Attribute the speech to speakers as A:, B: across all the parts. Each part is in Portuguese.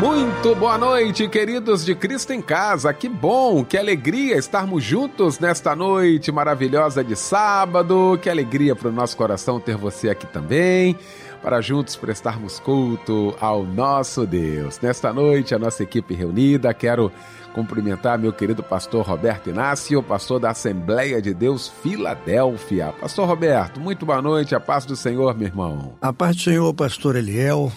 A: Muito boa noite, queridos de Cristo em Casa. Que bom, que alegria estarmos juntos nesta noite maravilhosa de sábado. Que alegria para o nosso coração ter você aqui também, para juntos prestarmos culto ao nosso Deus. Nesta noite, a nossa equipe reunida, quero cumprimentar meu querido pastor Roberto Inácio, pastor da Assembleia de Deus Filadélfia. Pastor Roberto, muito boa noite, a paz do Senhor, meu irmão.
B: A paz do Senhor, pastor Eliel,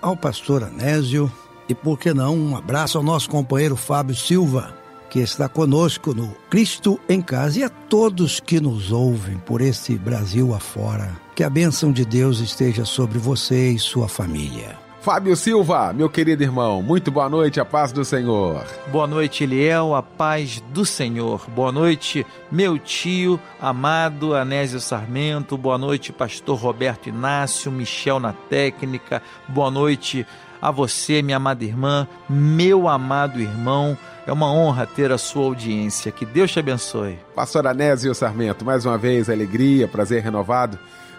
B: ao pastor Anésio e por que não, um abraço ao nosso companheiro Fábio Silva, que está conosco no Cristo em Casa e a todos que nos ouvem por esse Brasil afora. Que a bênção de Deus esteja sobre você e sua família.
A: Fábio Silva, meu querido irmão, muito boa noite, a paz do Senhor.
C: Boa noite, Eliel, a paz do Senhor. Boa noite, meu tio, amado Anésio Sarmento. Boa noite, pastor Roberto Inácio, Michel na técnica. Boa noite, a você, minha amada irmã, meu amado irmão. É uma honra ter a sua audiência. Que Deus te abençoe.
A: Pastor Anésio Sarmento, mais uma vez, alegria, prazer renovado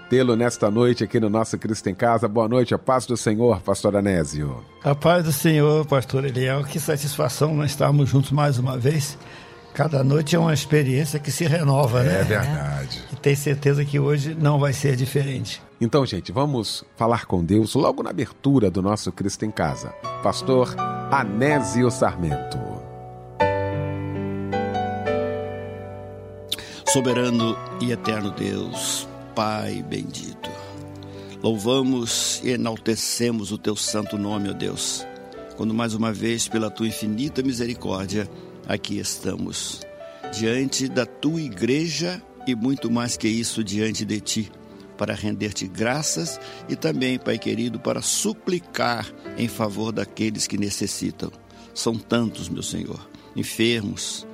A: tê-lo nesta noite aqui no nosso Cristo em Casa. Boa noite, a paz do Senhor, pastor Anésio.
D: A paz do Senhor, pastor Eliel. Que satisfação nós estarmos juntos mais uma vez. Cada noite é uma experiência que se renova,
A: é
D: né?
A: É verdade.
D: E tem certeza que hoje não vai ser diferente.
A: Então, gente, vamos falar com Deus logo na abertura do nosso Cristo em Casa. Pastor Anésio Sarmento.
E: Soberano e eterno Deus, Pai bendito, louvamos e enaltecemos o teu santo nome, ó Deus, quando mais uma vez, pela tua infinita misericórdia, aqui estamos, diante da tua igreja e muito mais que isso, diante de ti para render-te graças e também, Pai querido, para suplicar em favor daqueles que necessitam. São tantos, meu Senhor, enfermos.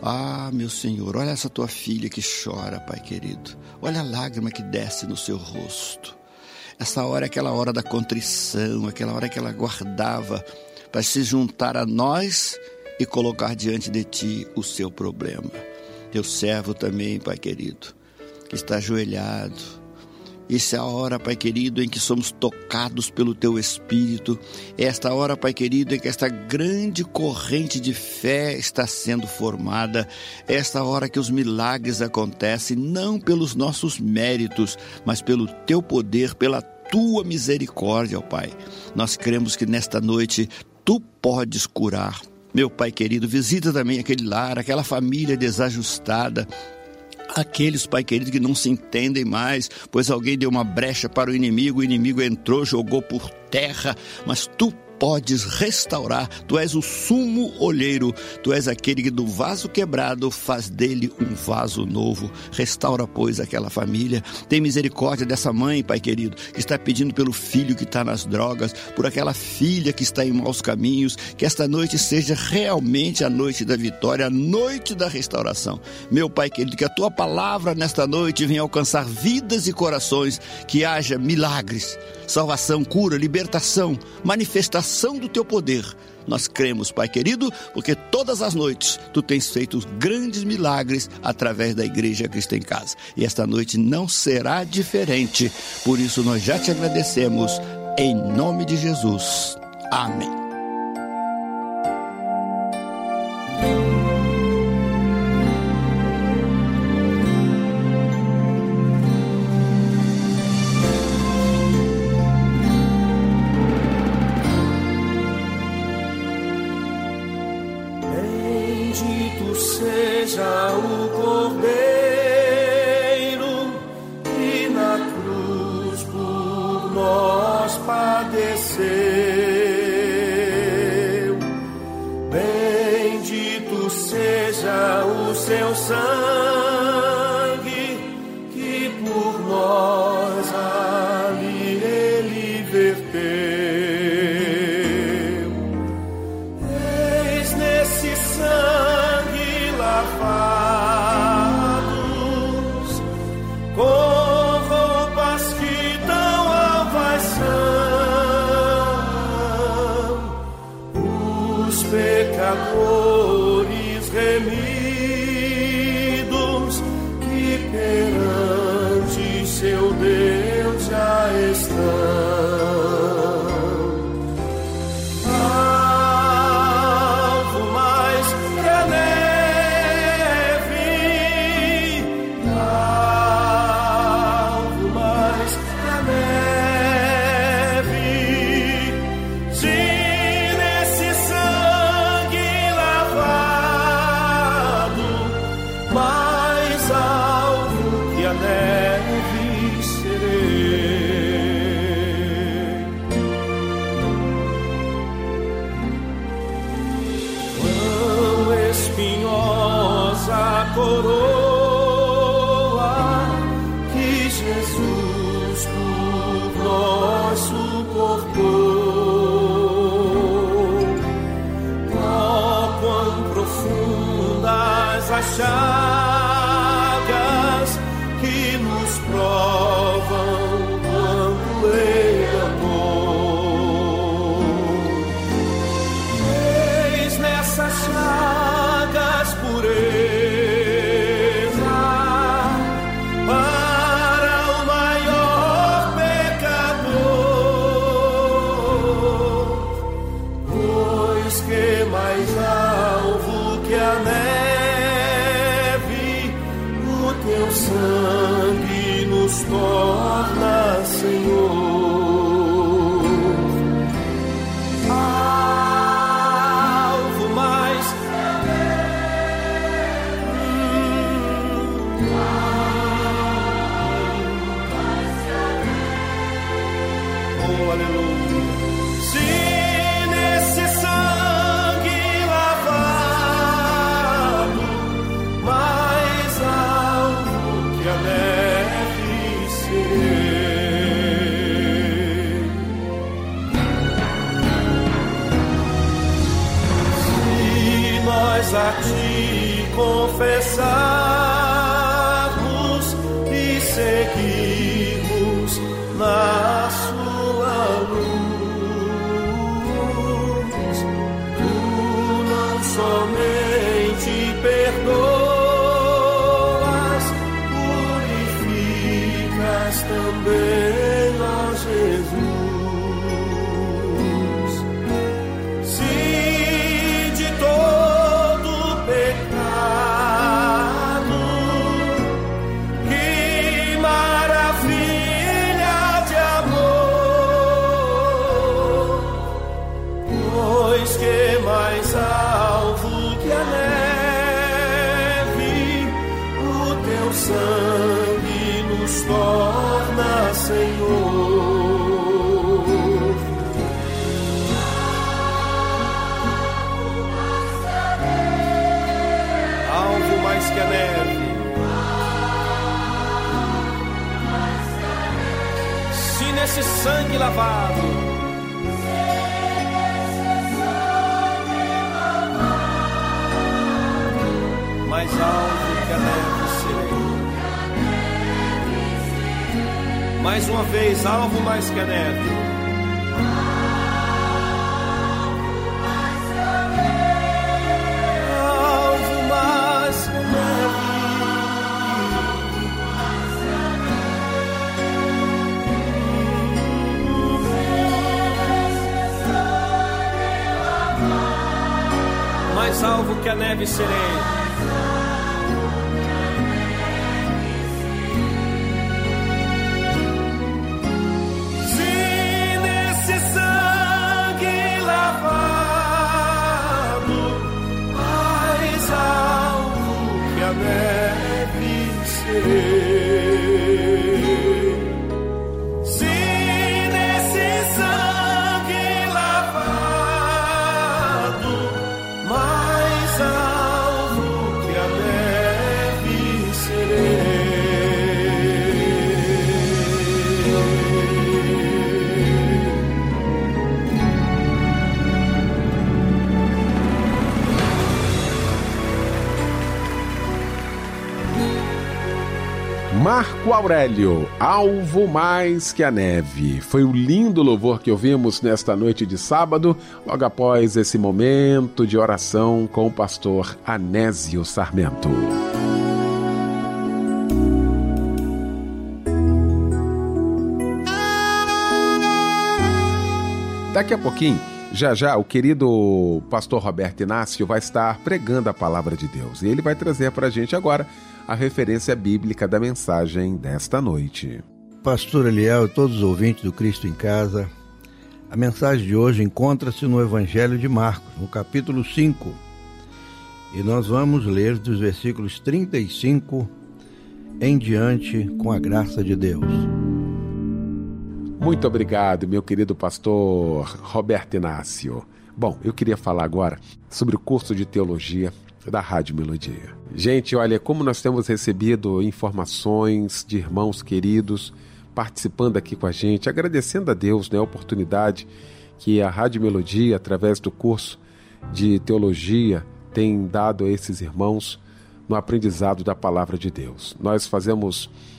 E: Ah, meu Senhor, olha essa tua filha que chora, Pai querido. Olha a lágrima que desce no seu rosto. Essa hora é aquela hora da contrição, aquela hora que ela guardava para se juntar a nós e colocar diante de ti o seu problema. Teu servo também, Pai querido, que está ajoelhado, essa é a hora, Pai querido, em que somos tocados pelo Teu Espírito. Esta hora, Pai querido, em que esta grande corrente de fé está sendo formada. Esta hora que os milagres acontecem, não pelos nossos méritos, mas pelo Teu poder, pela Tua misericórdia, ó Pai. Nós cremos que nesta noite Tu podes curar. Meu Pai querido, visita também aquele lar, aquela família desajustada. Aqueles, Pai querido, que não se entendem mais, pois alguém deu uma brecha para o inimigo, o inimigo entrou, jogou por terra, mas tu podes restaurar. Tu és o sumo olheiro, tu és aquele que do vaso quebrado faz dele um vaso novo. Restaura, pois, aquela família. Tem misericórdia dessa mãe, Pai querido, que está pedindo pelo filho que está nas drogas, por aquela filha que está em maus caminhos. Que esta noite seja realmente a noite da vitória, a noite da restauração. Meu Pai querido, que a tua palavra nesta noite venha alcançar vidas e corações, que haja milagres, salvação, cura, libertação, manifestação do teu poder. Nós cremos, Pai querido, porque todas as noites tu tens feito grandes milagres através da Igreja Cristo em Casa. E esta noite não será diferente. Por isso nós já te agradecemos em nome de Jesus. Amém.
F: Que
G: a neve serei.
F: Se nesse sangue lavado, mais alto que a neve serei.
A: Marco Aurélio, alvo mais que a neve. Foi o lindo louvor que ouvimos nesta noite de sábado, logo após esse momento de oração com o pastor Anésio Sarmento. Daqui a pouquinho, já já, o querido pastor Roberto Inácio vai estar pregando a palavra de Deus. E ele vai trazer para a gente agora a referência bíblica da mensagem desta noite.
B: Pastor Eliel e todos os ouvintes do Cristo em Casa, a mensagem de hoje encontra-se no Evangelho de Marcos, no capítulo 5. E nós vamos ler dos versículos 35 em diante com a graça de Deus.
A: Muito obrigado, meu querido pastor Roberto Inácio. Bom, eu queria falar agora sobre o curso de teologia da Rádio Melodia. Gente, olha, como nós temos recebido informações de irmãos queridos participando aqui com a gente, agradecendo a Deus né, a oportunidade que a Rádio Melodia, através do curso de teologia, tem dado a esses irmãos no aprendizado da palavra de Deus. Nós fazemos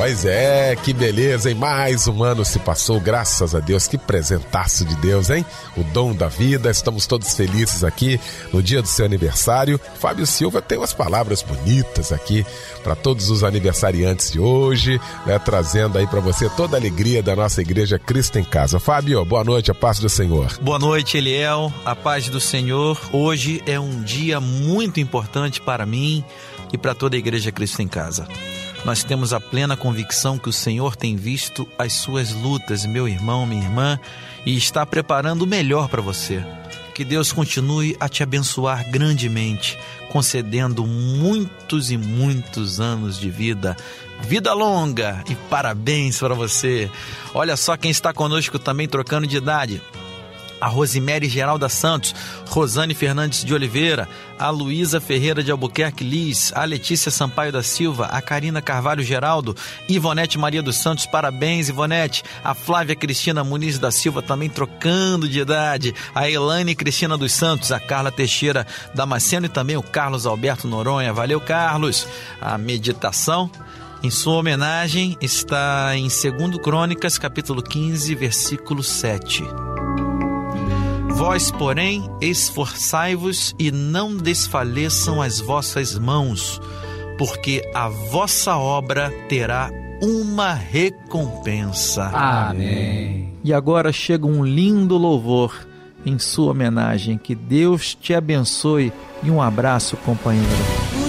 G: Pois é, que beleza, hein? Mais um ano se passou, graças a Deus. Que presentaço de Deus, hein? O dom da vida. Estamos todos felizes aqui no dia do seu aniversário. Fábio Silva tem umas palavras bonitas aqui para todos os aniversariantes de hoje, né? Trazendo aí para você toda a alegria da nossa igreja Cristo em Casa. Fábio, boa noite, a paz do Senhor.
C: Boa noite, Eliel, a paz do Senhor. Hoje é um dia muito importante para mim e para toda a igreja Cristo em Casa. Nós temos a plena convicção que o Senhor tem visto as suas lutas, meu irmão, minha irmã, e está preparando o melhor para você. Que Deus continue a te abençoar grandemente, concedendo muitos e muitos anos de vida. Vida longa e parabéns para você. Olha só quem está conosco também trocando de idade a Rosemary Geralda Santos, Rosane Fernandes de Oliveira, a Luísa Ferreira de Albuquerque Liz, a Letícia Sampaio da Silva, a Karina Carvalho Geraldo, Ivonete Maria dos Santos, parabéns Ivonete, a Flávia Cristina Muniz da Silva também trocando de idade, a Elaine Cristina dos Santos, a Carla Teixeira Damasceno e também o Carlos Alberto Noronha, valeu Carlos, a meditação em sua homenagem está em 2 Crônicas, capítulo 15, versículo 7. Vós, porém, esforçai-vos e não desfaleçam as vossas mãos, porque a vossa obra terá uma recompensa.
H: Amém.
C: E agora chega um lindo louvor em sua homenagem. Que Deus te abençoe e um abraço, companheiro.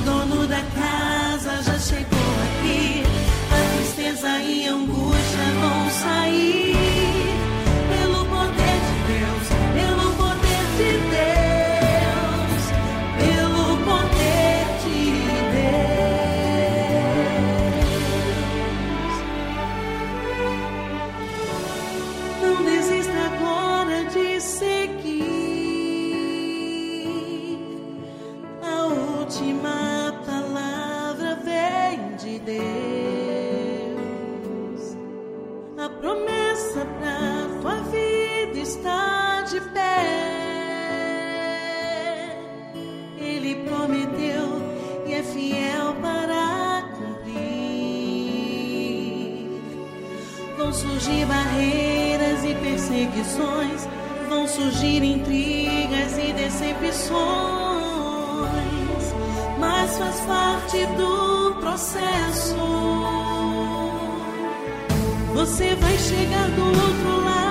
H: opções, mas faz parte do processo. Você vai chegar do outro lado.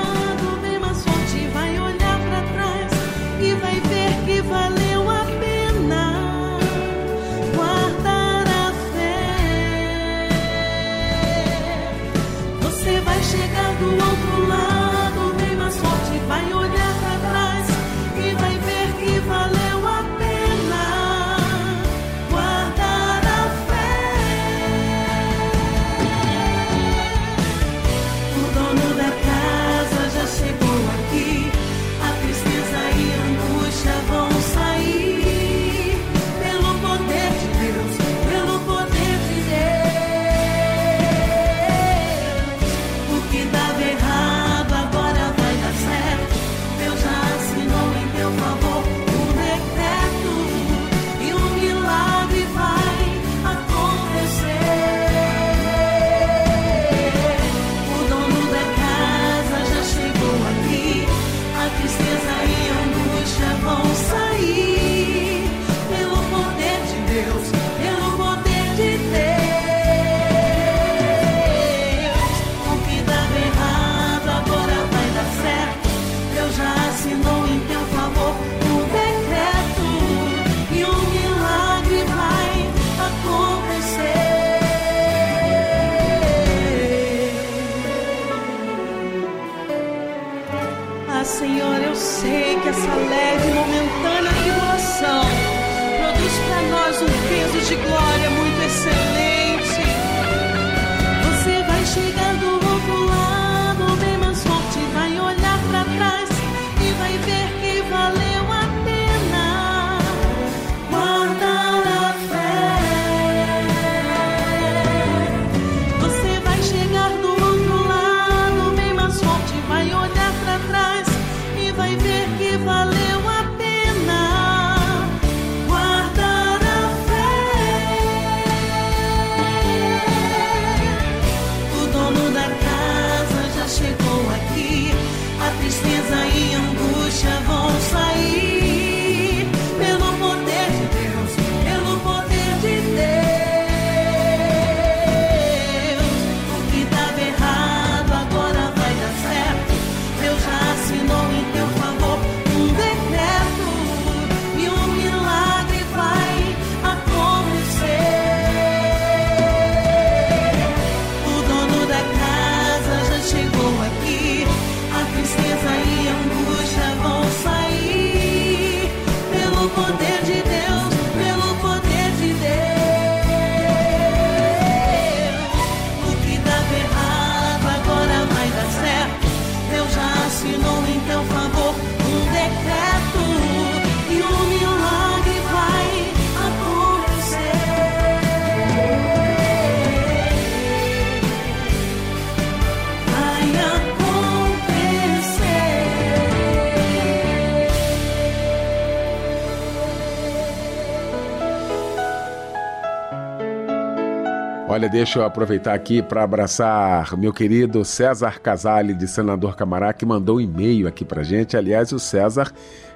A: Olha, deixa eu aproveitar aqui para abraçar meu querido César Casale, de Senador Camará, que mandou um e-mail aqui para gente. Aliás, o César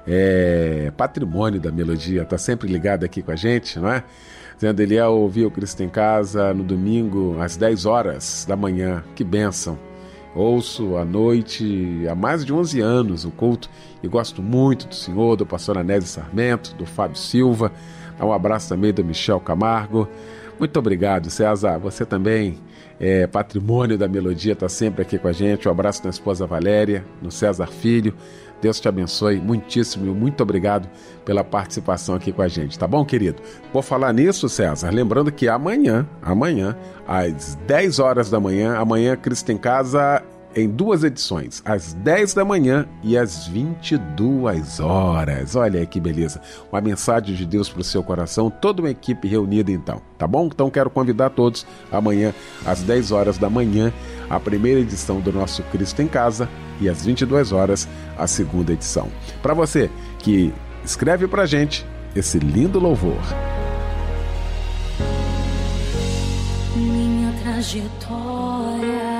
A: é patrimônio da melodia, tá sempre ligado aqui com a gente, não é? Dizendo, ele ia ouvir o Cristo em Casa no domingo, às 10 horas da manhã. Que bênção! Ouço à noite há mais de 11 anos o culto e gosto muito do senhor, do pastor Anésio Sarmento, do Fábio Silva. Um abraço também do Michel Camargo. Muito obrigado, César. Você também é patrimônio da melodia, está sempre aqui com a gente. Um abraço na esposa Valéria, no César Filho. Deus te abençoe muitíssimo e muito obrigado pela participação aqui com a gente, tá bom, querido? Por falar nisso, César, lembrando que amanhã, amanhã, às 10 horas da manhã, amanhã Cristo em Casa em duas edições, às 10 da manhã e às 22 horas. Olha aí que beleza. Uma mensagem de Deus para o seu coração, toda uma equipe reunida então, tá bom? Então quero convidar todos amanhã às 10 horas da manhã, a primeira edição do nosso Cristo em Casa e às 22 horas a segunda edição. Para você que escreve pra gente esse lindo louvor.
I: Minha trajetória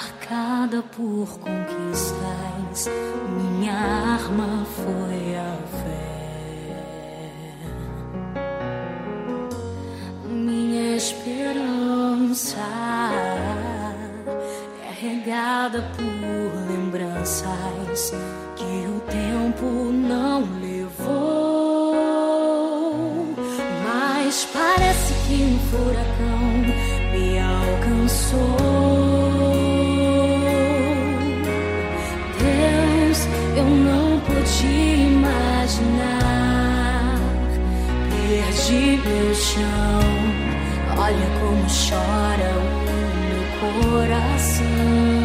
I: marcada por conquistas. Minha arma foi a fé. Minha esperança é regada por lembranças que o tempo não levou. Mas parece que um furacão me alcançou. Pude imaginar. Perdi meu chão. Olha como chora o meu coração.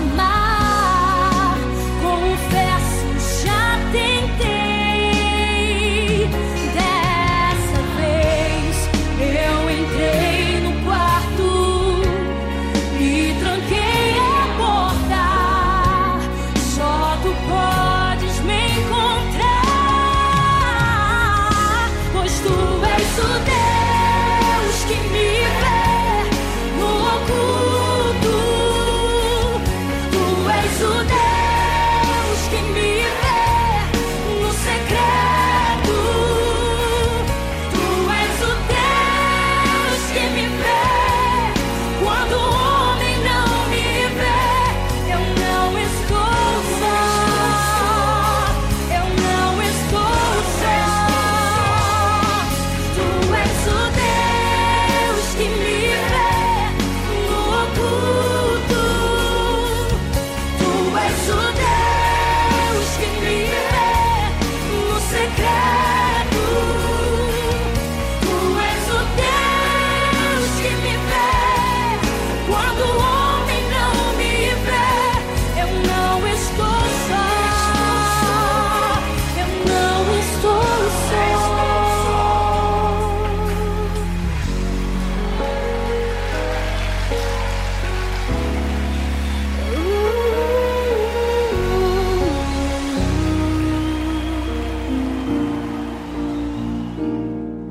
I: my.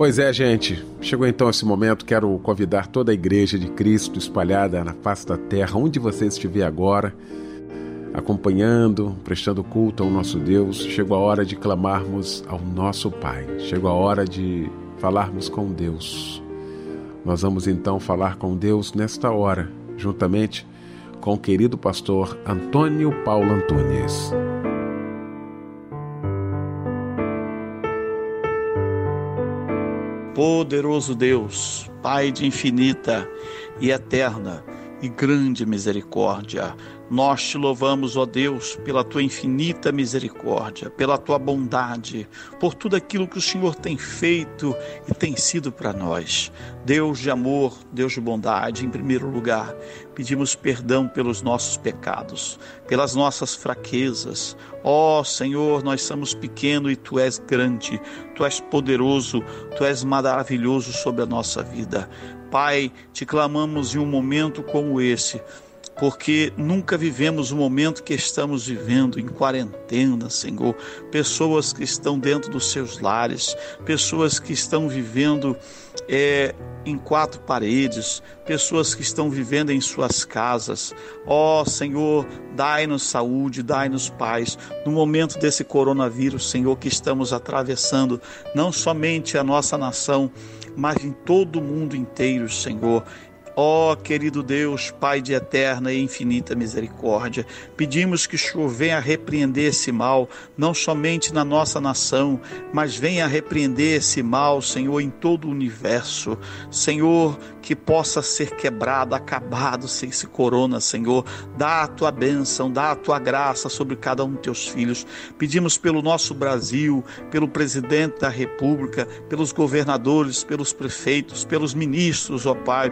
A: Pois é, gente. Chegou então esse momento. Quero convidar toda a igreja de Cristo espalhada na face da terra, onde você estiver agora, acompanhando, prestando culto ao nosso Deus. Chegou a hora de clamarmos ao nosso Pai. Chegou a hora de falarmos com Deus. Nós vamos então falar com Deus nesta hora, juntamente com o querido pastor Antônio Paulo Antunes.
J: Poderoso Deus, Pai de infinita e eterna e grande misericórdia, nós te louvamos, ó Deus, pela tua infinita misericórdia, pela tua bondade, por tudo aquilo que o Senhor tem feito e tem sido para nós. Deus de amor, Deus de bondade, em primeiro lugar, pedimos perdão pelos nossos pecados, pelas nossas fraquezas. Ó Senhor, nós somos pequenos e tu és grande, tu és poderoso, tu és maravilhoso sobre a nossa vida. Pai, te clamamos em um momento como esse porque nunca vivemos o momento que estamos vivendo em quarentena, Senhor. Pessoas que estão dentro dos seus lares, pessoas que estão vivendo é, em quatro paredes, pessoas que estão vivendo em suas casas. Ó oh, Senhor, dai-nos saúde, dai-nos paz no momento desse coronavírus, Senhor, que estamos atravessando, não somente a nossa nação, mas em todo o mundo inteiro, Senhor. Ó oh, querido Deus, Pai de eterna e infinita misericórdia, pedimos que o Senhor venha repreender esse mal, não somente na nossa nação, mas venha repreender esse mal, Senhor, em todo o universo. Senhor, que possa ser quebrado, acabado sem esse corona, Senhor. Dá a tua bênção, dá a tua graça sobre cada um dos teus filhos. Pedimos pelo nosso Brasil, pelo presidente da República, pelos governadores, pelos prefeitos, pelos ministros, ó Pai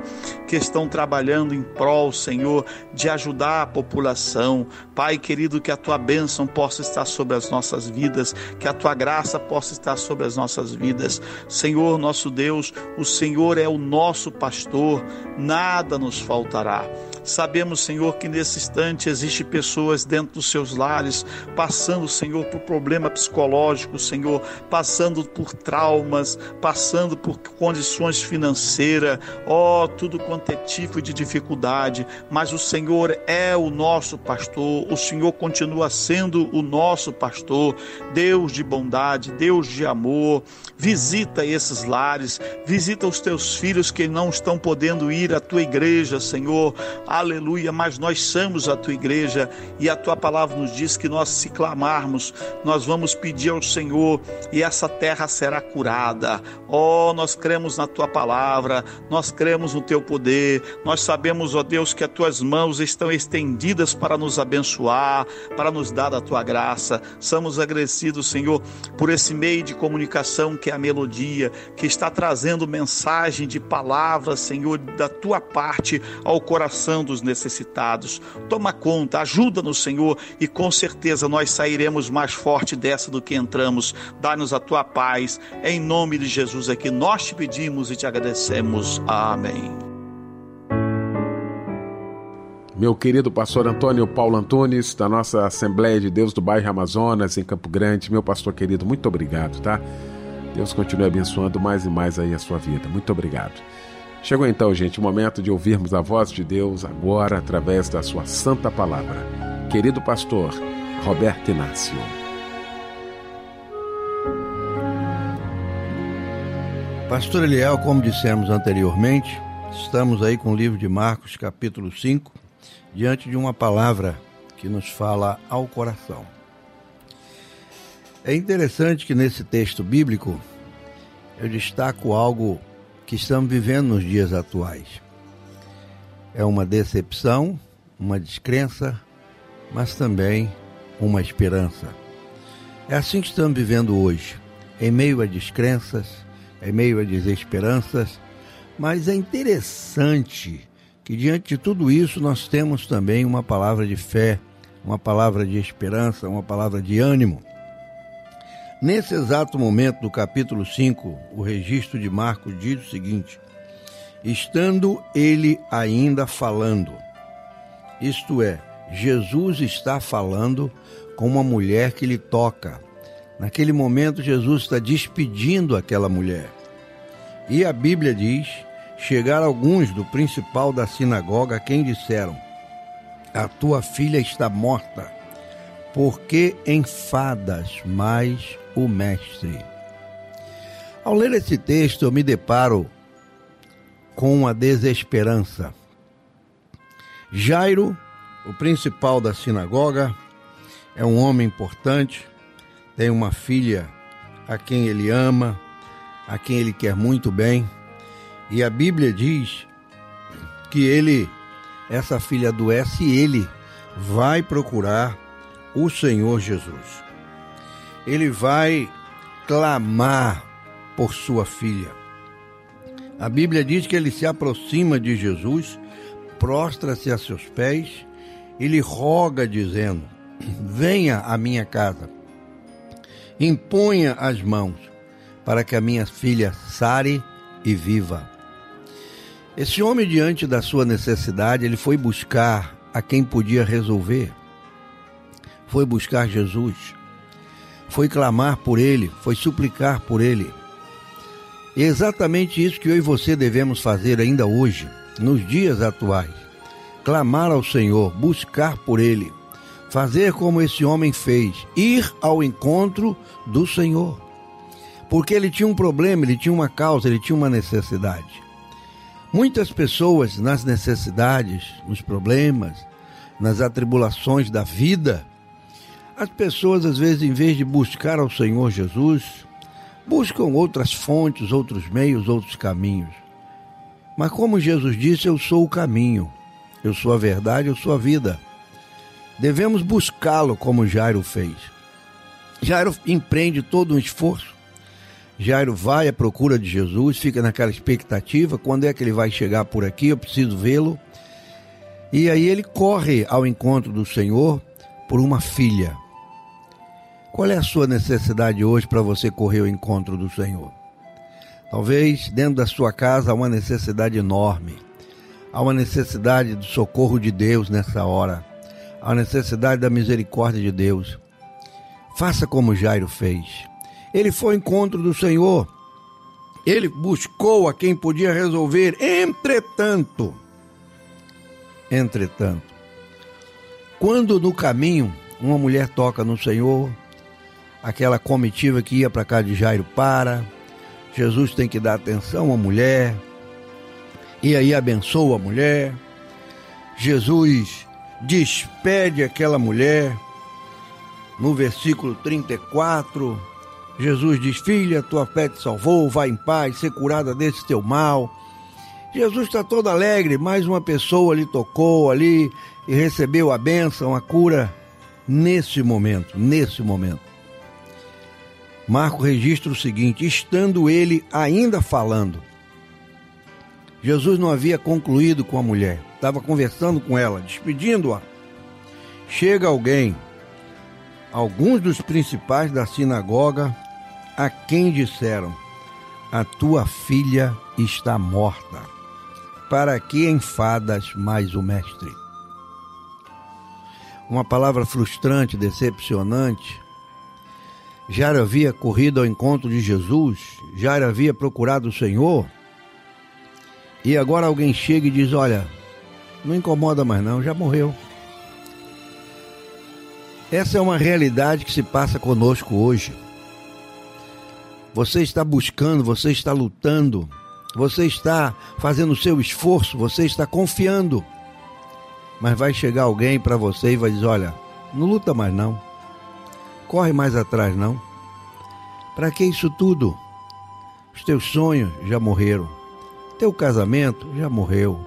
J: que estão trabalhando em prol, Senhor, de ajudar a população. Pai querido, que a tua bênção possa estar sobre as nossas vidas, que a tua graça possa estar sobre as nossas vidas. Senhor, nosso Deus, o Senhor é o nosso pastor, nada nos faltará. Sabemos, Senhor, que nesse instante existe pessoas dentro dos seus lares passando, Senhor, por problema psicológico, Senhor, passando por traumas, passando por condições financeiras, ó, oh, tudo quanto é tipo de dificuldade, mas o Senhor é o nosso pastor, o Senhor continua sendo o nosso pastor, Deus de bondade, Deus de amor. Visita esses lares, visita os teus filhos que não estão podendo ir à tua igreja, Senhor aleluia, mas nós somos a tua igreja e a tua palavra nos diz que nós, se clamarmos, nós vamos pedir ao Senhor e essa terra será curada. Oh, nós cremos na tua palavra, nós cremos no teu poder, nós sabemos, ó Deus, que as tuas mãos estão estendidas para nos abençoar, para nos dar a tua graça. Somos agradecidos, Senhor, por esse meio de comunicação que é a melodia, que está trazendo mensagem de palavras, Senhor, da tua parte ao coração dos necessitados. Toma conta, ajuda-nos, Senhor, e com certeza nós sairemos mais forte dessa do que entramos. Dá-nos a tua paz. Em nome de Jesus é que nós te pedimos e te agradecemos. Amém.
A: Meu querido pastor Antônio Paulo Antunes, da nossa Assembleia de Deus do bairro Amazonas, em Campo Grande, meu pastor querido, muito obrigado, tá? Deus continue abençoando mais e mais aí a sua vida. Muito obrigado. Chegou então, gente, o momento de ouvirmos a voz de Deus agora através da sua santa palavra. Querido pastor Roberto Inácio.
B: Pastor Eliel, como dissemos anteriormente, estamos aí com o livro de Marcos, capítulo 5, diante de uma palavra que nos fala ao coração. É interessante que nesse texto bíblico eu destaco algo que estamos vivendo nos dias atuais. É uma decepção, uma descrença, mas também uma esperança. É assim que estamos vivendo hoje, em meio a descrenças, em meio a desesperanças, mas é interessante que diante de tudo isso nós temos também uma palavra de fé, uma palavra de esperança, uma palavra de ânimo. Nesse exato momento do capítulo 5, o registro de Marcos diz o seguinte: Estando ele ainda falando, isto é, Jesus está falando com uma mulher que lhe toca. Naquele momento, Jesus está despedindo aquela mulher. E a Bíblia diz: chegaram alguns do principal da sinagoga a quem disseram: A tua filha está morta, porque enfadas mais o mestre. Ao ler esse texto, eu me deparo com uma desesperança. Jairo, o principal da sinagoga, é um homem importante, tem uma filha a quem ele ama, a quem ele quer muito bem, e a Bíblia diz que ele, essa filha adoece e ele vai procurar o Senhor Jesus. Ele vai clamar por sua filha. A Bíblia diz que ele se aproxima de Jesus, prostra-se a seus pés e lhe roga, dizendo: Venha à minha casa, imponha as mãos, para que a minha filha sare e viva. Esse homem, diante da sua necessidade, ele foi buscar a quem podia resolver. Foi buscar Jesus. Foi clamar por ele, foi suplicar por ele. E é exatamente isso que eu e você devemos fazer ainda hoje, nos dias atuais. Clamar ao Senhor, buscar por ele, fazer como esse homem fez, ir ao encontro do Senhor. Porque ele tinha um problema, ele tinha uma causa, ele tinha uma necessidade. Muitas pessoas nas necessidades, nos problemas, nas atribulações da vida, as pessoas às vezes em vez de buscar ao Senhor Jesus, buscam outras fontes, outros meios, outros caminhos. Mas como Jesus disse, eu sou o caminho, eu sou a verdade, eu sou a vida. Devemos buscá-lo como Jairo fez. Jairo empreende todo um esforço. Jairo vai à procura de Jesus, fica naquela expectativa: quando é que ele vai chegar por aqui? Eu preciso vê-lo. E aí ele corre ao encontro do Senhor por uma filha. Qual é a sua necessidade hoje para você correr ao encontro do Senhor? Talvez dentro da sua casa há uma necessidade enorme. Há uma necessidade do socorro de Deus nessa hora a necessidade da misericórdia de Deus. Faça como Jairo fez. Ele foi ao encontro do Senhor. Ele buscou a quem podia resolver. Entretanto, entretanto, quando no caminho uma mulher toca no Senhor, aquela comitiva que ia para cá de Jairo para, Jesus tem que dar atenção à mulher, e aí abençoa a mulher. Jesus despede aquela mulher. No versículo 34, Jesus diz: Filha, tua fé te salvou, vai em paz, ser curada desse teu mal. Jesus está todo alegre, mais uma pessoa lhe tocou ali e recebeu a bênção, a cura nesse momento, nesse momento. Marco registra o seguinte: estando ele ainda falando, Jesus não havia concluído com a mulher estava conversando com ela, despedindo-a. Chega alguém, alguns dos principais da sinagoga, a quem disseram: A tua filha está morta. Para que enfadas mais o mestre? Uma palavra frustrante, decepcionante. Já havia corrido ao encontro de Jesus, já havia procurado o Senhor, e agora alguém chega e diz: Olha, não incomoda mais não, já morreu. Essa é uma realidade que se passa conosco hoje. Você está buscando, você está lutando, você está fazendo o seu esforço, você está confiando. Mas vai chegar alguém para você e vai dizer: olha, não luta mais não, corre mais atrás não. Para que isso tudo? Os teus sonhos já morreram, teu casamento já morreu,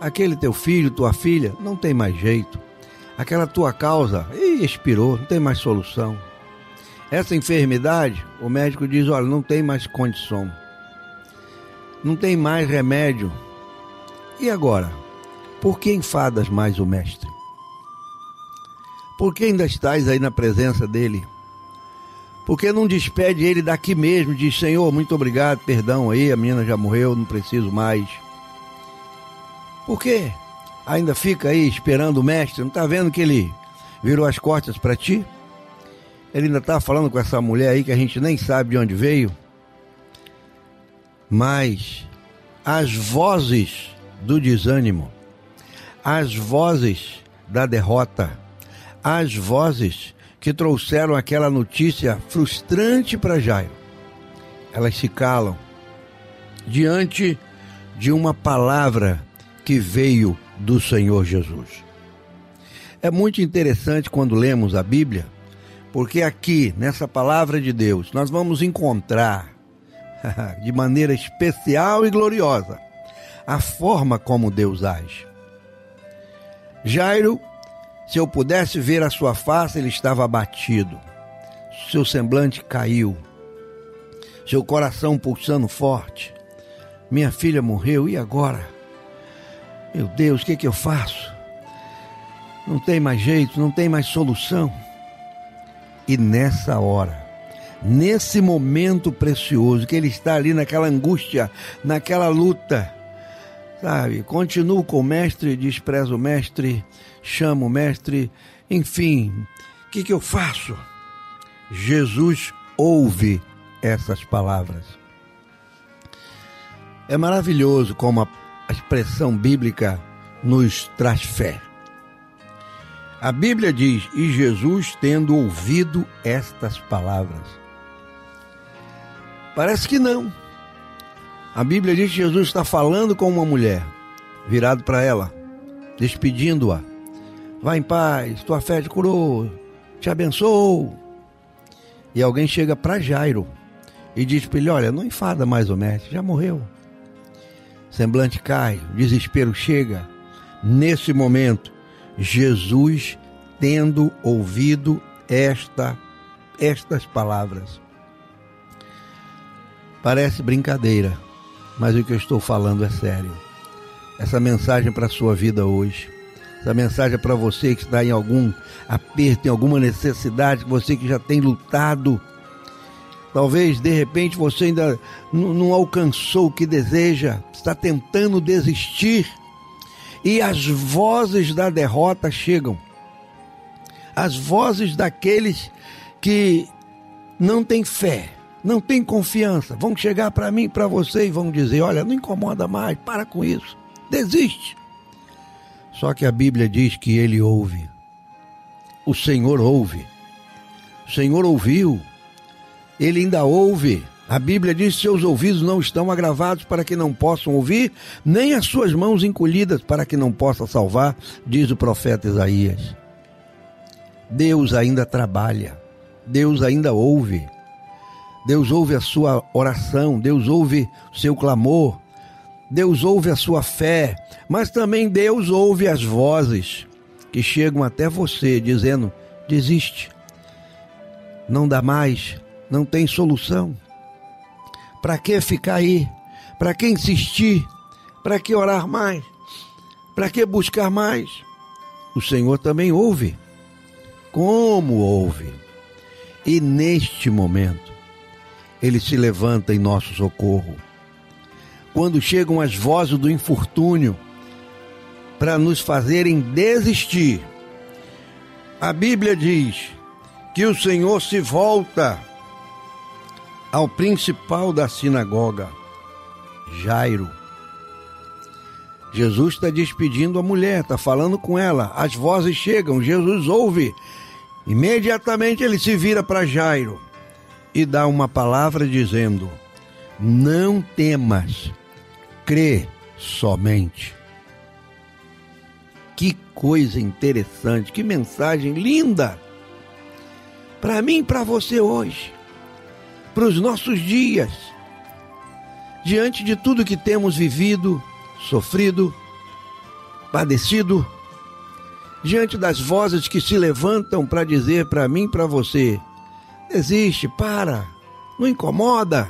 B: Aquele teu filho, tua filha, não tem mais jeito. Aquela tua causa, expirou, não tem mais solução. Essa enfermidade, o médico diz: olha, não tem mais condição. Não tem mais remédio. E agora? Por que enfadas mais o mestre? Por que ainda estás aí na presença dele? Por que não despede ele daqui mesmo? Diz: Senhor, muito obrigado, perdão aí, a menina já morreu, não preciso mais. Por quê? Ainda fica aí esperando o mestre? Não está vendo que ele virou as costas para ti? Ele ainda está falando com essa mulher aí que a gente nem sabe de onde veio. Mas as vozes do desânimo, as vozes da derrota, as vozes que trouxeram aquela notícia frustrante para Jairo, elas se calam diante de uma palavra que veio do Senhor Jesus. É muito interessante quando lemos a Bíblia, porque aqui, nessa palavra de Deus, nós vamos encontrar de maneira especial e gloriosa a forma como Deus age. Jairo, se eu pudesse ver a sua face, ele estava abatido. Seu semblante caiu. Seu coração pulsando forte. Minha filha morreu, e agora? Meu Deus, o que, que eu faço? Não tem mais jeito, não tem mais solução. E nessa hora, nesse momento precioso, que ele está ali naquela angústia, naquela luta, sabe? Continuo com o mestre, desprezo o mestre, chamo o mestre, enfim, o que, que eu faço? Jesus ouve essas palavras. É maravilhoso como a expressão bíblica nos traz fé. A Bíblia diz: E Jesus, tendo ouvido estas palavras. Parece que não. A Bíblia diz que Jesus está falando com uma mulher, virado para ela, despedindo-a. Vá em paz, tua fé te curou, te abençoou. E alguém chega para Jairo e diz para ele: Olha, não enfada mais o mestre, já morreu semblante cai, desespero chega. Nesse momento, Jesus, tendo ouvido esta, estas palavras, parece brincadeira, mas o que eu estou falando é sério. Essa mensagem para a sua vida hoje, essa mensagem é para você que está em algum aperto, em alguma necessidade, você que já tem lutado. Talvez de repente você ainda não alcançou o que deseja, está tentando desistir e as vozes da derrota chegam. As vozes daqueles que não têm fé, não têm confiança, vão chegar para mim, para você e vão dizer: Olha, não incomoda mais, para com isso, desiste. Só que a Bíblia diz que ele ouve. O Senhor ouve. O Senhor ouviu ele ainda ouve. A Bíblia diz: seus ouvidos não estão agravados para que não possam ouvir, nem as suas mãos encolhidas para que não possa salvar, diz o profeta Isaías. Deus ainda trabalha, Deus ainda ouve. Deus ouve a sua oração, Deus ouve o seu clamor, Deus ouve a sua fé, mas também Deus ouve as vozes que chegam até você dizendo: desiste, não dá mais, não tem solução. Para que ficar aí? Para que insistir? Para que orar mais? Para que buscar mais? O Senhor também ouve. Como ouve? E neste momento, Ele se levanta em nosso socorro. Quando chegam as vozes do infortúnio para nos fazerem desistir, a Bíblia diz que o Senhor se volta ao principal da sinagoga, Jairo. Jesus está despedindo a mulher, está falando com ela. As vozes chegam, Jesus ouve. Imediatamente ele se vira para Jairo e dá uma palavra dizendo: Não temas, crê somente. Que coisa interessante, que mensagem linda para mim e para você hoje para os nossos dias. Diante de tudo que temos vivido, sofrido, padecido, diante das vozes que se levantam para dizer para mim para você: desiste, para, não incomoda,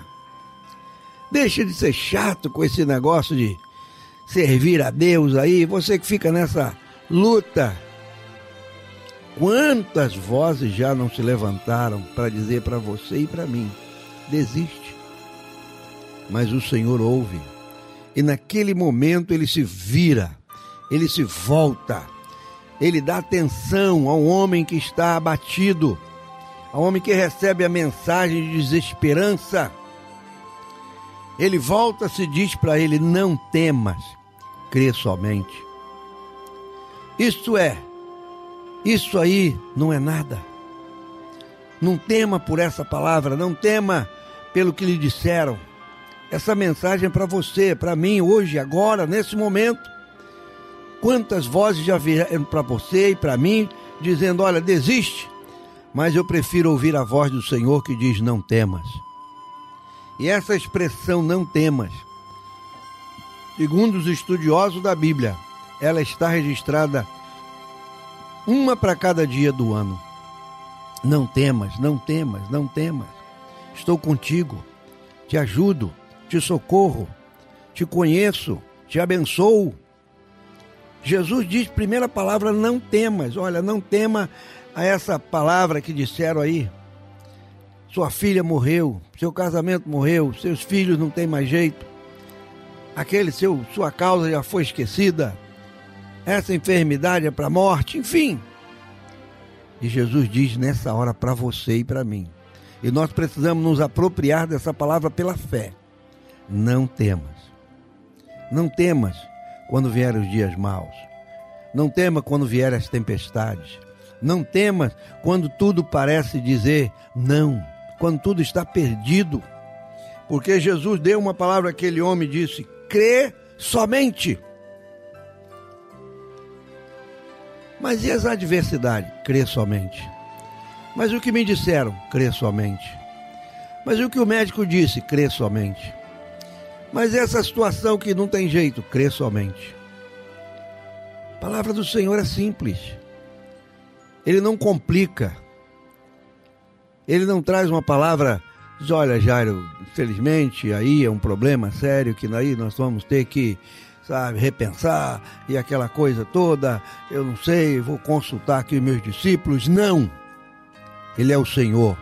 B: deixa de ser chato com esse negócio de servir a Deus aí, você que fica nessa luta. Quantas vozes já não se levantaram para dizer para você e para mim? Desiste. Mas o Senhor ouve. E naquele momento ele se vira, ele se volta, ele dá atenção ao homem que está abatido, ao homem que recebe a mensagem de desesperança. Ele volta-se e diz para ele: Não temas, crê somente. Isto é, isso aí não é nada. Não tema por essa palavra, não tema pelo que lhe disseram. Essa mensagem é para você, para mim, hoje, agora, nesse momento. Quantas vozes já vieram para você e para mim, dizendo: olha, desiste. Mas eu prefiro ouvir a voz do Senhor que diz: não temas. E essa expressão, não temas, segundo os estudiosos da Bíblia, ela está registrada uma para cada dia do ano. Não temas, não temas, não temas. Estou contigo, te ajudo, te socorro, te conheço, te abençoo. Jesus diz, primeira palavra, não temas. Olha, não tema a essa palavra que disseram aí. Sua filha morreu, seu casamento morreu, seus filhos não têm mais jeito. Aquele seu, sua causa já foi esquecida. Essa enfermidade é para a morte, enfim. E Jesus diz nessa hora para você e para mim. E nós precisamos nos apropriar dessa palavra pela fé. Não temas. Não temas quando vierem os dias maus. Não temas quando vierem as tempestades. Não temas quando tudo parece dizer não, quando tudo está perdido. Porque Jesus deu uma palavra àquele homem e disse: crê somente. Mas e as adversidades? Crê somente. Mas o que me disseram? Crê somente. Mas o que o médico disse? Crê somente. Mas essa situação que não tem jeito, crê somente. A palavra do Senhor é simples. Ele não complica. Ele não traz uma palavra, diz, olha, Jairo, infelizmente aí é um problema sério que aí nós vamos ter que sabe, repensar e aquela coisa toda. Eu não sei, vou consultar aqui meus discípulos. Não. Ele é o Senhor,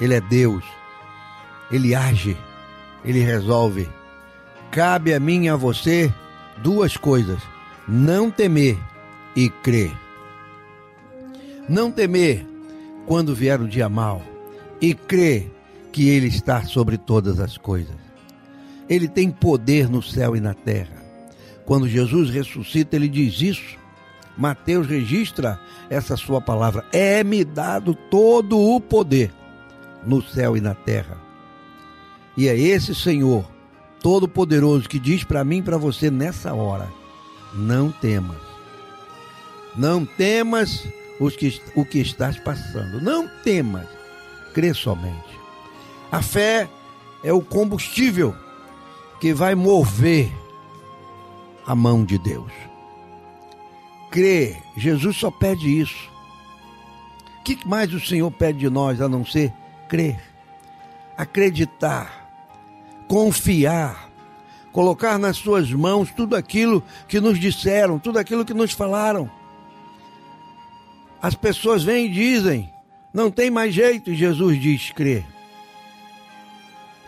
B: ele é Deus. Ele age, ele resolve. Cabe a mim e a você duas coisas: não temer e crer. Não temer quando vier o dia mau e crer que ele está sobre todas as coisas. Ele tem poder no céu e na terra. Quando Jesus ressuscita, ele diz isso. Mateus registra essa sua palavra: É-me dado todo o poder no céu e na terra. E é esse Senhor Todo-Poderoso que diz para mim e para você nessa hora: Não temas. Não temas os que, o que estás passando. Não temas. Crê somente. A fé é o combustível que vai mover a mão de Deus. Crê, Jesus só pede isso. O que mais o Senhor pede de nós a não ser crer, acreditar, confiar, colocar nas suas mãos tudo aquilo que nos disseram, tudo aquilo que nos falaram. As pessoas vêm e dizem, não tem mais jeito, e Jesus diz: crê.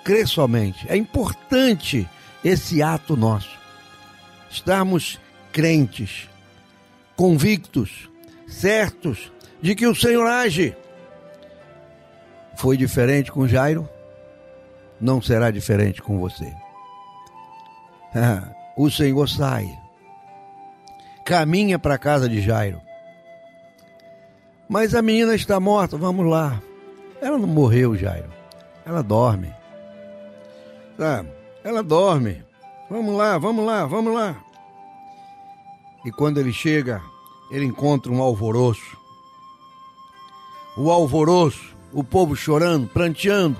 B: Crê somente. É importante esse ato nosso estarmos crentes, convictos, certos de que o Senhor age. Foi diferente com Jairo? Não será diferente com você. o Senhor sai, caminha para a casa de Jairo. Mas a menina está morta, vamos lá. Ela não morreu, Jairo. Ela dorme. Sabe? Ela dorme. Vamos lá, vamos lá, vamos lá. E quando ele chega, ele encontra um alvoroço. O alvoroço, o povo chorando, pranteando.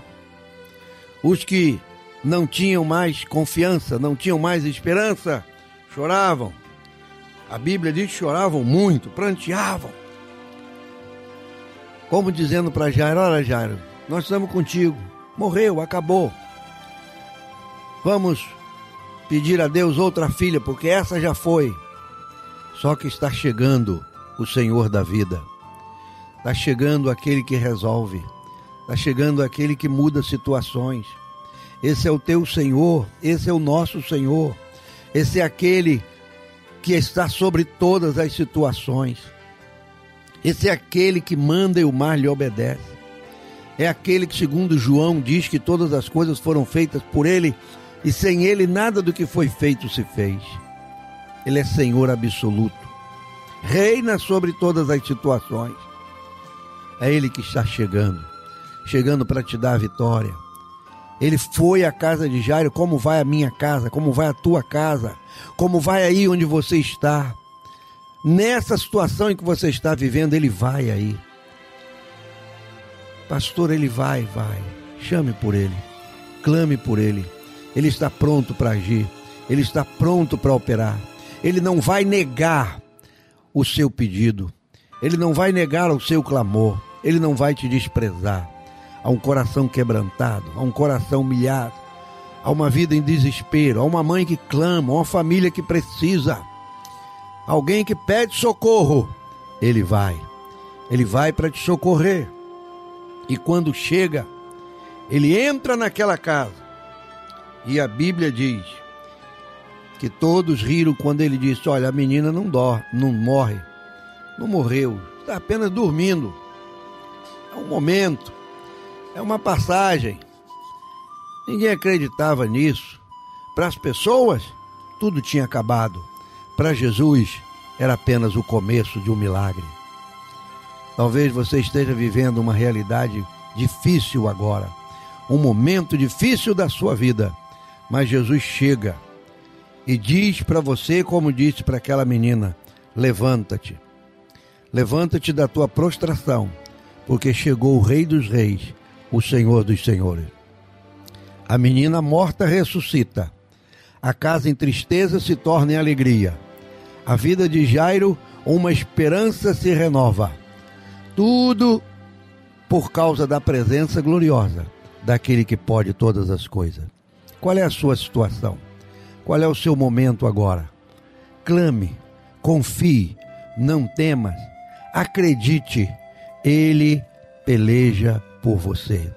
B: Os que não tinham mais confiança, não tinham mais esperança, choravam. A Bíblia diz que choravam muito, pranteavam. Como dizendo para Jairo: Olha, Jairo, nós estamos contigo. Morreu, acabou. Vamos pedir a Deus outra filha, porque essa já foi. Só que está chegando o Senhor da vida. Está chegando aquele que resolve. Está chegando aquele que muda situações. Esse é o teu Senhor, esse é o nosso Senhor. Esse é aquele que está sobre todas as situações. Esse é aquele que manda e o mar lhe obedece. É aquele que, segundo João, diz que todas as coisas foram feitas por ele E sem Ele nada do que foi feito se fez. Ele é Senhor absoluto. Reina sobre todas as situações. É Ele que está chegando, chegando para te dar a vitória. Ele foi à casa de Jairo, como vai a minha casa, como vai a tua casa, como vai aí onde você está. Nessa situação em que você está vivendo, ele vai aí. Pastor, ele vai, vai. Chame por ele. Clame por ele. Ele está pronto para agir. Ele está pronto para operar. Ele não vai negar o seu pedido. Ele não vai negar o seu clamor. Ele não vai te desprezar. Há um coração quebrantado, há um coração humilhado, há uma vida em desespero, há uma mãe que clama, há uma família que precisa, alguém que pede socorro. Ele vai. Ele vai para te socorrer. E quando chega, ele entra naquela casa. E a Bíblia diz que todos riram quando ele disse: Olha, a menina não dorme, não morre, não morreu, está apenas dormindo. É um momento, é uma passagem. Ninguém acreditava nisso. Para as pessoas, tudo tinha acabado. Para Jesus, era apenas o começo de um milagre. Talvez você esteja vivendo uma realidade difícil agora, um momento difícil da sua vida, mas Jesus chega e diz para você, como disse para aquela menina: levanta-te, levanta-te da tua prostração, porque chegou o Rei dos Reis, o Senhor dos Senhores. A menina morta ressuscita, a casa em tristeza se torna em alegria, a vida de Jairo, uma esperança se renova. Tudo por causa da presença gloriosa daquele que pode todas as coisas. Qual é a sua situação? Qual é o seu momento agora? Clame, confie, não temas, acredite, Ele peleja por você.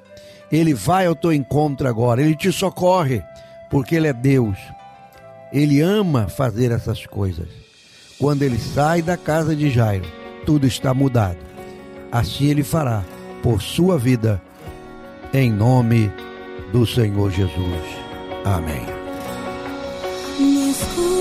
B: Ele vai ao teu encontro agora, Ele te socorre, porque Ele é Deus. Ele ama fazer essas coisas. Quando ele sai da casa de Jairo, tudo está mudado. Assim ele fará por sua vida, em nome do Senhor Jesus. Amém.
I: Me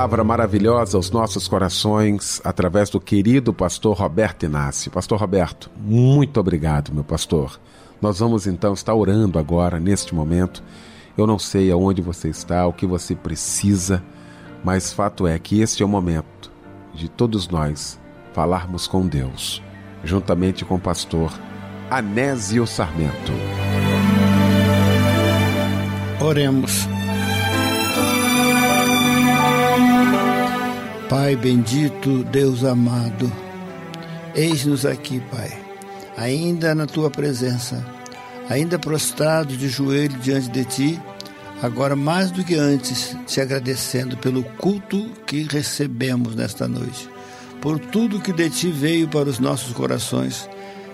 A: palavra maravilhosa aos nossos corações através do querido pastor Roberto Inácio. Pastor Roberto, muito obrigado, meu pastor. Nós vamos então estar orando agora, neste momento. Eu não sei aonde você está, o que você precisa, mas fato é que este é o momento de todos nós falarmos com Deus, juntamente com o pastor Anésio Sarmento.
E: Oremos. Pai bendito, Deus amado, eis-nos aqui, Pai, ainda na tua presença, ainda prostrados de joelho diante de ti, agora mais do que antes, te agradecendo pelo culto que recebemos nesta noite, por tudo que de ti veio para os nossos corações,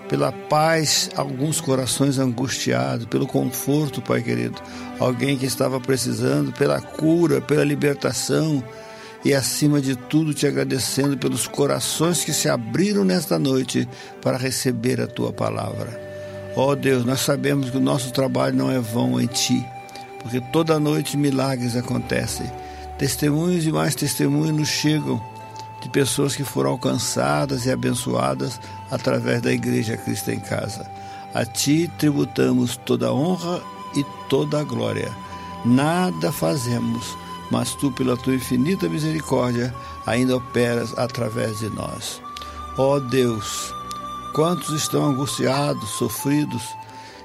E: pela paz, alguns corações angustiados, pelo conforto, Pai querido, alguém que estava precisando, pela cura, pela libertação e acima de tudo te agradecendo pelos corações que se abriram nesta noite para receber a tua palavra. Ó oh Deus, nós sabemos que o nosso trabalho não é vão em ti, porque toda noite milagres acontecem. Testemunhos e mais testemunhos nos chegam de pessoas que foram alcançadas e abençoadas através da Igreja Cristo em Casa. A ti tributamos toda a honra e toda a glória. Nada fazemos mas tu, pela tua infinita misericórdia, ainda operas através de nós. Ó oh Deus, quantos estão angustiados, sofridos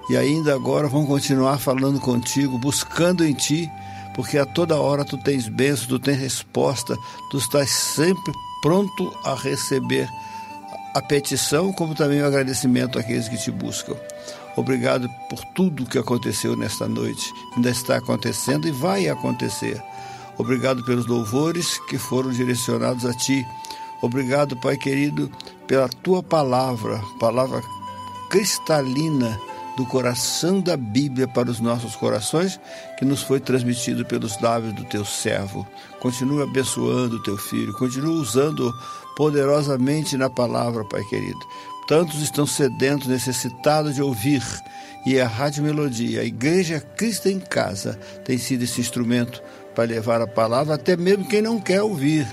E: e ainda agora vão continuar falando contigo, buscando em ti, porque a toda hora tu tens bênção, tu tens resposta, tu estás sempre pronto a receber a petição, como também o agradecimento àqueles que te buscam. Obrigado por tudo que aconteceu nesta noite, ainda está acontecendo e vai acontecer. Obrigado pelos louvores que foram direcionados a Ti. Obrigado, Pai querido, pela Tua palavra, palavra cristalina do coração da Bíblia para os nossos corações, que nos foi transmitido pelos lábios do Teu servo. Continua abençoando o Teu filho, continua usando poderosamente na palavra, Pai querido. Tantos estão sedentos, necessitados de ouvir, e a Rádio Melodia, a Igreja Cristo em Casa, tem sido esse instrumento para levar a palavra, até mesmo quem não quer ouvir.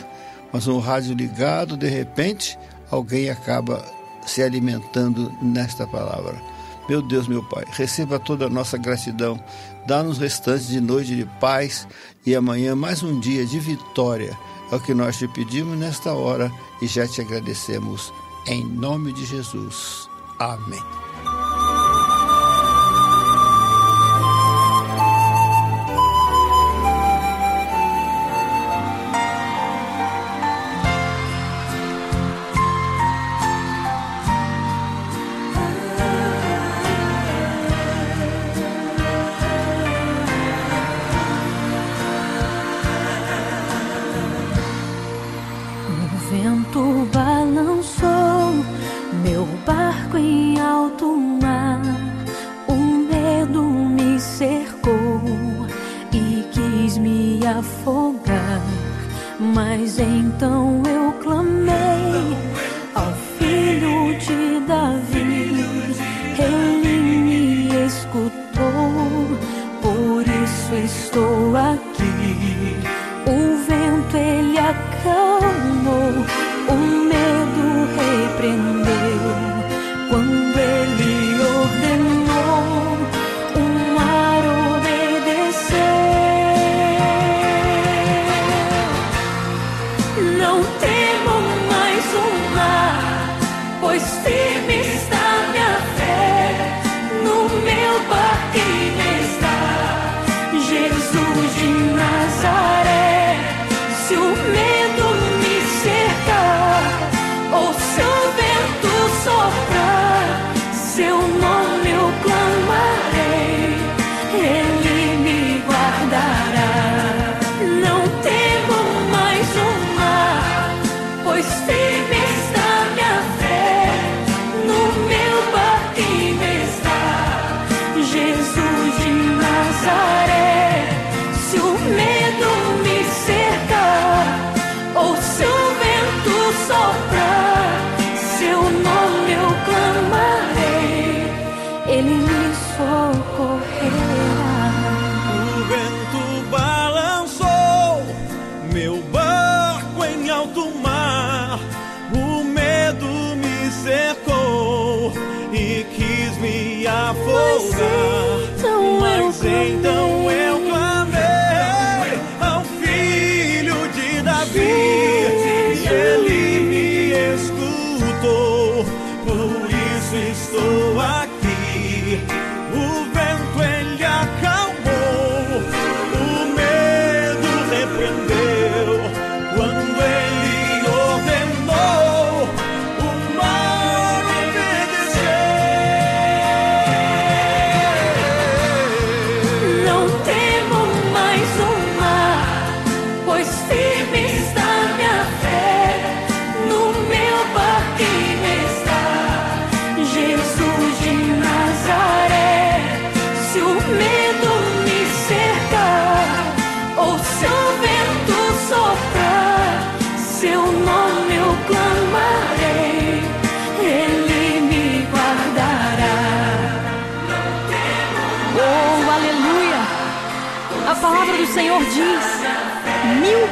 E: Mas um rádio ligado, de repente, alguém acaba se alimentando nesta palavra. Meu Deus, meu Pai, receba toda a nossa gratidão, dá-nos restantes de noite de paz e amanhã mais um dia de vitória. É o que nós te pedimos nesta hora e já te agradecemos. Em nome de Jesus. Amém.
F: Então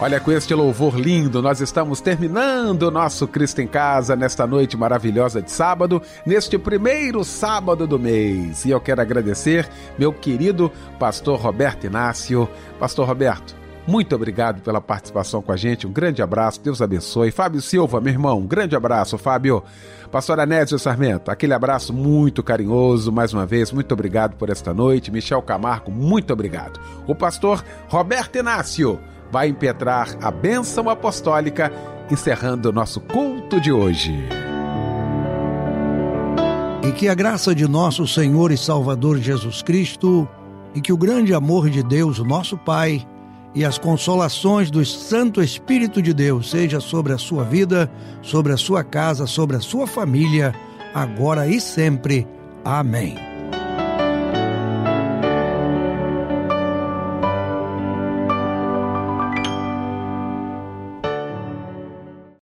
A: Olha, com este louvor lindo, nós estamos terminando o nosso Cristo em Casa nesta noite maravilhosa de sábado, neste primeiro sábado do mês. E eu quero agradecer meu querido pastor Roberto Inácio. Pastor Roberto, muito obrigado pela participação com a gente. Um grande abraço, Deus abençoe. Fábio Silva, meu irmão, um grande abraço, Fábio. Pastor Anésio Sarmento, aquele abraço muito carinhoso, mais uma vez, muito obrigado por esta noite. Michel Camargo, muito obrigado. O pastor Roberto Inácio vai impetrar a bênção apostólica, encerrando o nosso culto de hoje.
B: E que a graça de nosso Senhor e Salvador Jesus Cristo, e que o grande amor de Deus, nosso Pai, e as consolações do Santo Espírito de Deus seja sobre a sua vida, sobre a sua casa, sobre a sua família, agora e sempre. Amém.